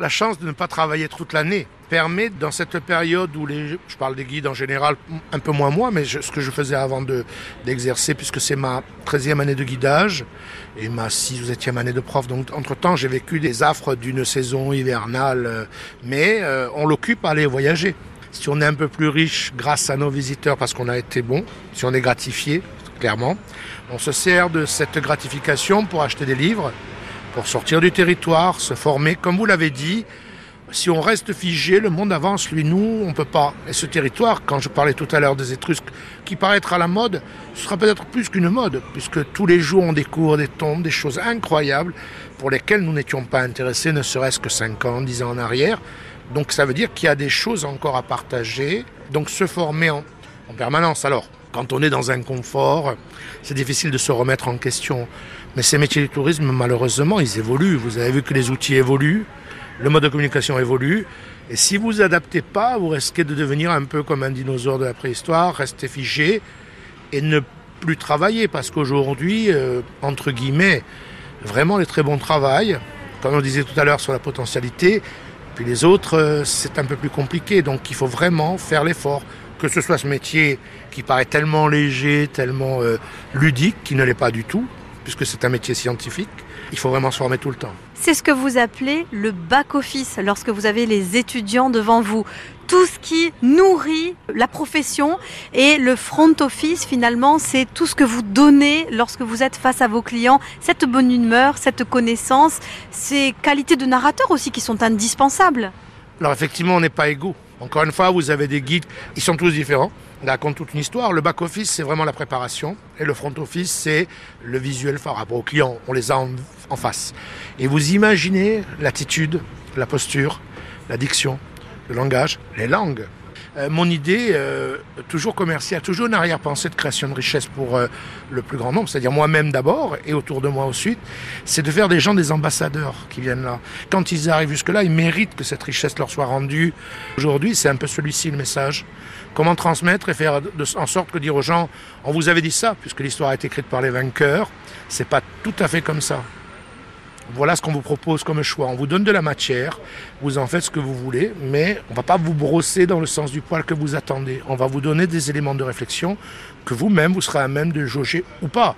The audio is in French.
la chance de ne pas travailler toute l'année permet, dans cette période où je parle des guides en général, un peu moins moi, mais ce que je faisais avant d'exercer, puisque c'est ma 13e année de guidage et ma 6 ou 7e année de prof. Donc, entre-temps, j'ai vécu des affres d'une saison hivernale, euh, mais euh, on l'occupe à aller voyager. Si on est un peu plus riche grâce à nos visiteurs parce qu'on a été bon, si on est gratifié, clairement, on se sert de cette gratification pour acheter des livres, pour sortir du territoire, se former, comme vous l'avez dit, si on reste figé, le monde avance, lui, nous, on peut pas. Et ce territoire, quand je parlais tout à l'heure des Étrusques, qui paraîtra la mode, ce sera peut-être plus qu'une mode, puisque tous les jours on découvre des tombes, des choses incroyables pour lesquelles nous n'étions pas intéressés, ne serait-ce que 5 ans, 10 ans en arrière. Donc ça veut dire qu'il y a des choses encore à partager, donc se former en permanence. Alors, quand on est dans un confort, c'est difficile de se remettre en question. Mais ces métiers du tourisme, malheureusement, ils évoluent. Vous avez vu que les outils évoluent le mode de communication évolue. Et si vous vous adaptez pas, vous risquez de devenir un peu comme un dinosaure de la préhistoire, rester figé et ne plus travailler. Parce qu'aujourd'hui, euh, entre guillemets, vraiment les très bons travail, comme on disait tout à l'heure sur la potentialité, puis les autres, euh, c'est un peu plus compliqué. Donc il faut vraiment faire l'effort. Que ce soit ce métier qui paraît tellement léger, tellement euh, ludique, qui ne l'est pas du tout, puisque c'est un métier scientifique, il faut vraiment se former tout le temps. C'est ce que vous appelez le back-office lorsque vous avez les étudiants devant vous. Tout ce qui nourrit la profession et le front office, finalement, c'est tout ce que vous donnez lorsque vous êtes face à vos clients. Cette bonne humeur, cette connaissance, ces qualités de narrateur aussi qui sont indispensables. Alors effectivement, on n'est pas égaux. Encore une fois, vous avez des guides, ils sont tous différents. Ils racontent toute une histoire. Le back-office, c'est vraiment la préparation. Et le front-office, c'est le visuel par rapport aux clients. On les a en face. Et vous imaginez l'attitude, la posture, la diction, le langage, les langues. Euh, mon idée, euh, toujours commerciale, toujours une arrière-pensée de création de richesse pour euh, le plus grand nombre, c'est-à-dire moi-même d'abord et autour de moi ensuite, c'est de faire des gens des ambassadeurs qui viennent là. Quand ils arrivent jusque-là, ils méritent que cette richesse leur soit rendue. Aujourd'hui, c'est un peu celui-ci le message. Comment transmettre et faire en sorte que dire aux gens, on vous avait dit ça, puisque l'histoire a été écrite par les vainqueurs, c'est pas tout à fait comme ça. Voilà ce qu'on vous propose comme choix. On vous donne de la matière, vous en faites ce que vous voulez, mais on ne va pas vous brosser dans le sens du poil que vous attendez. On va vous donner des éléments de réflexion que vous-même, vous serez à même de jauger ou pas.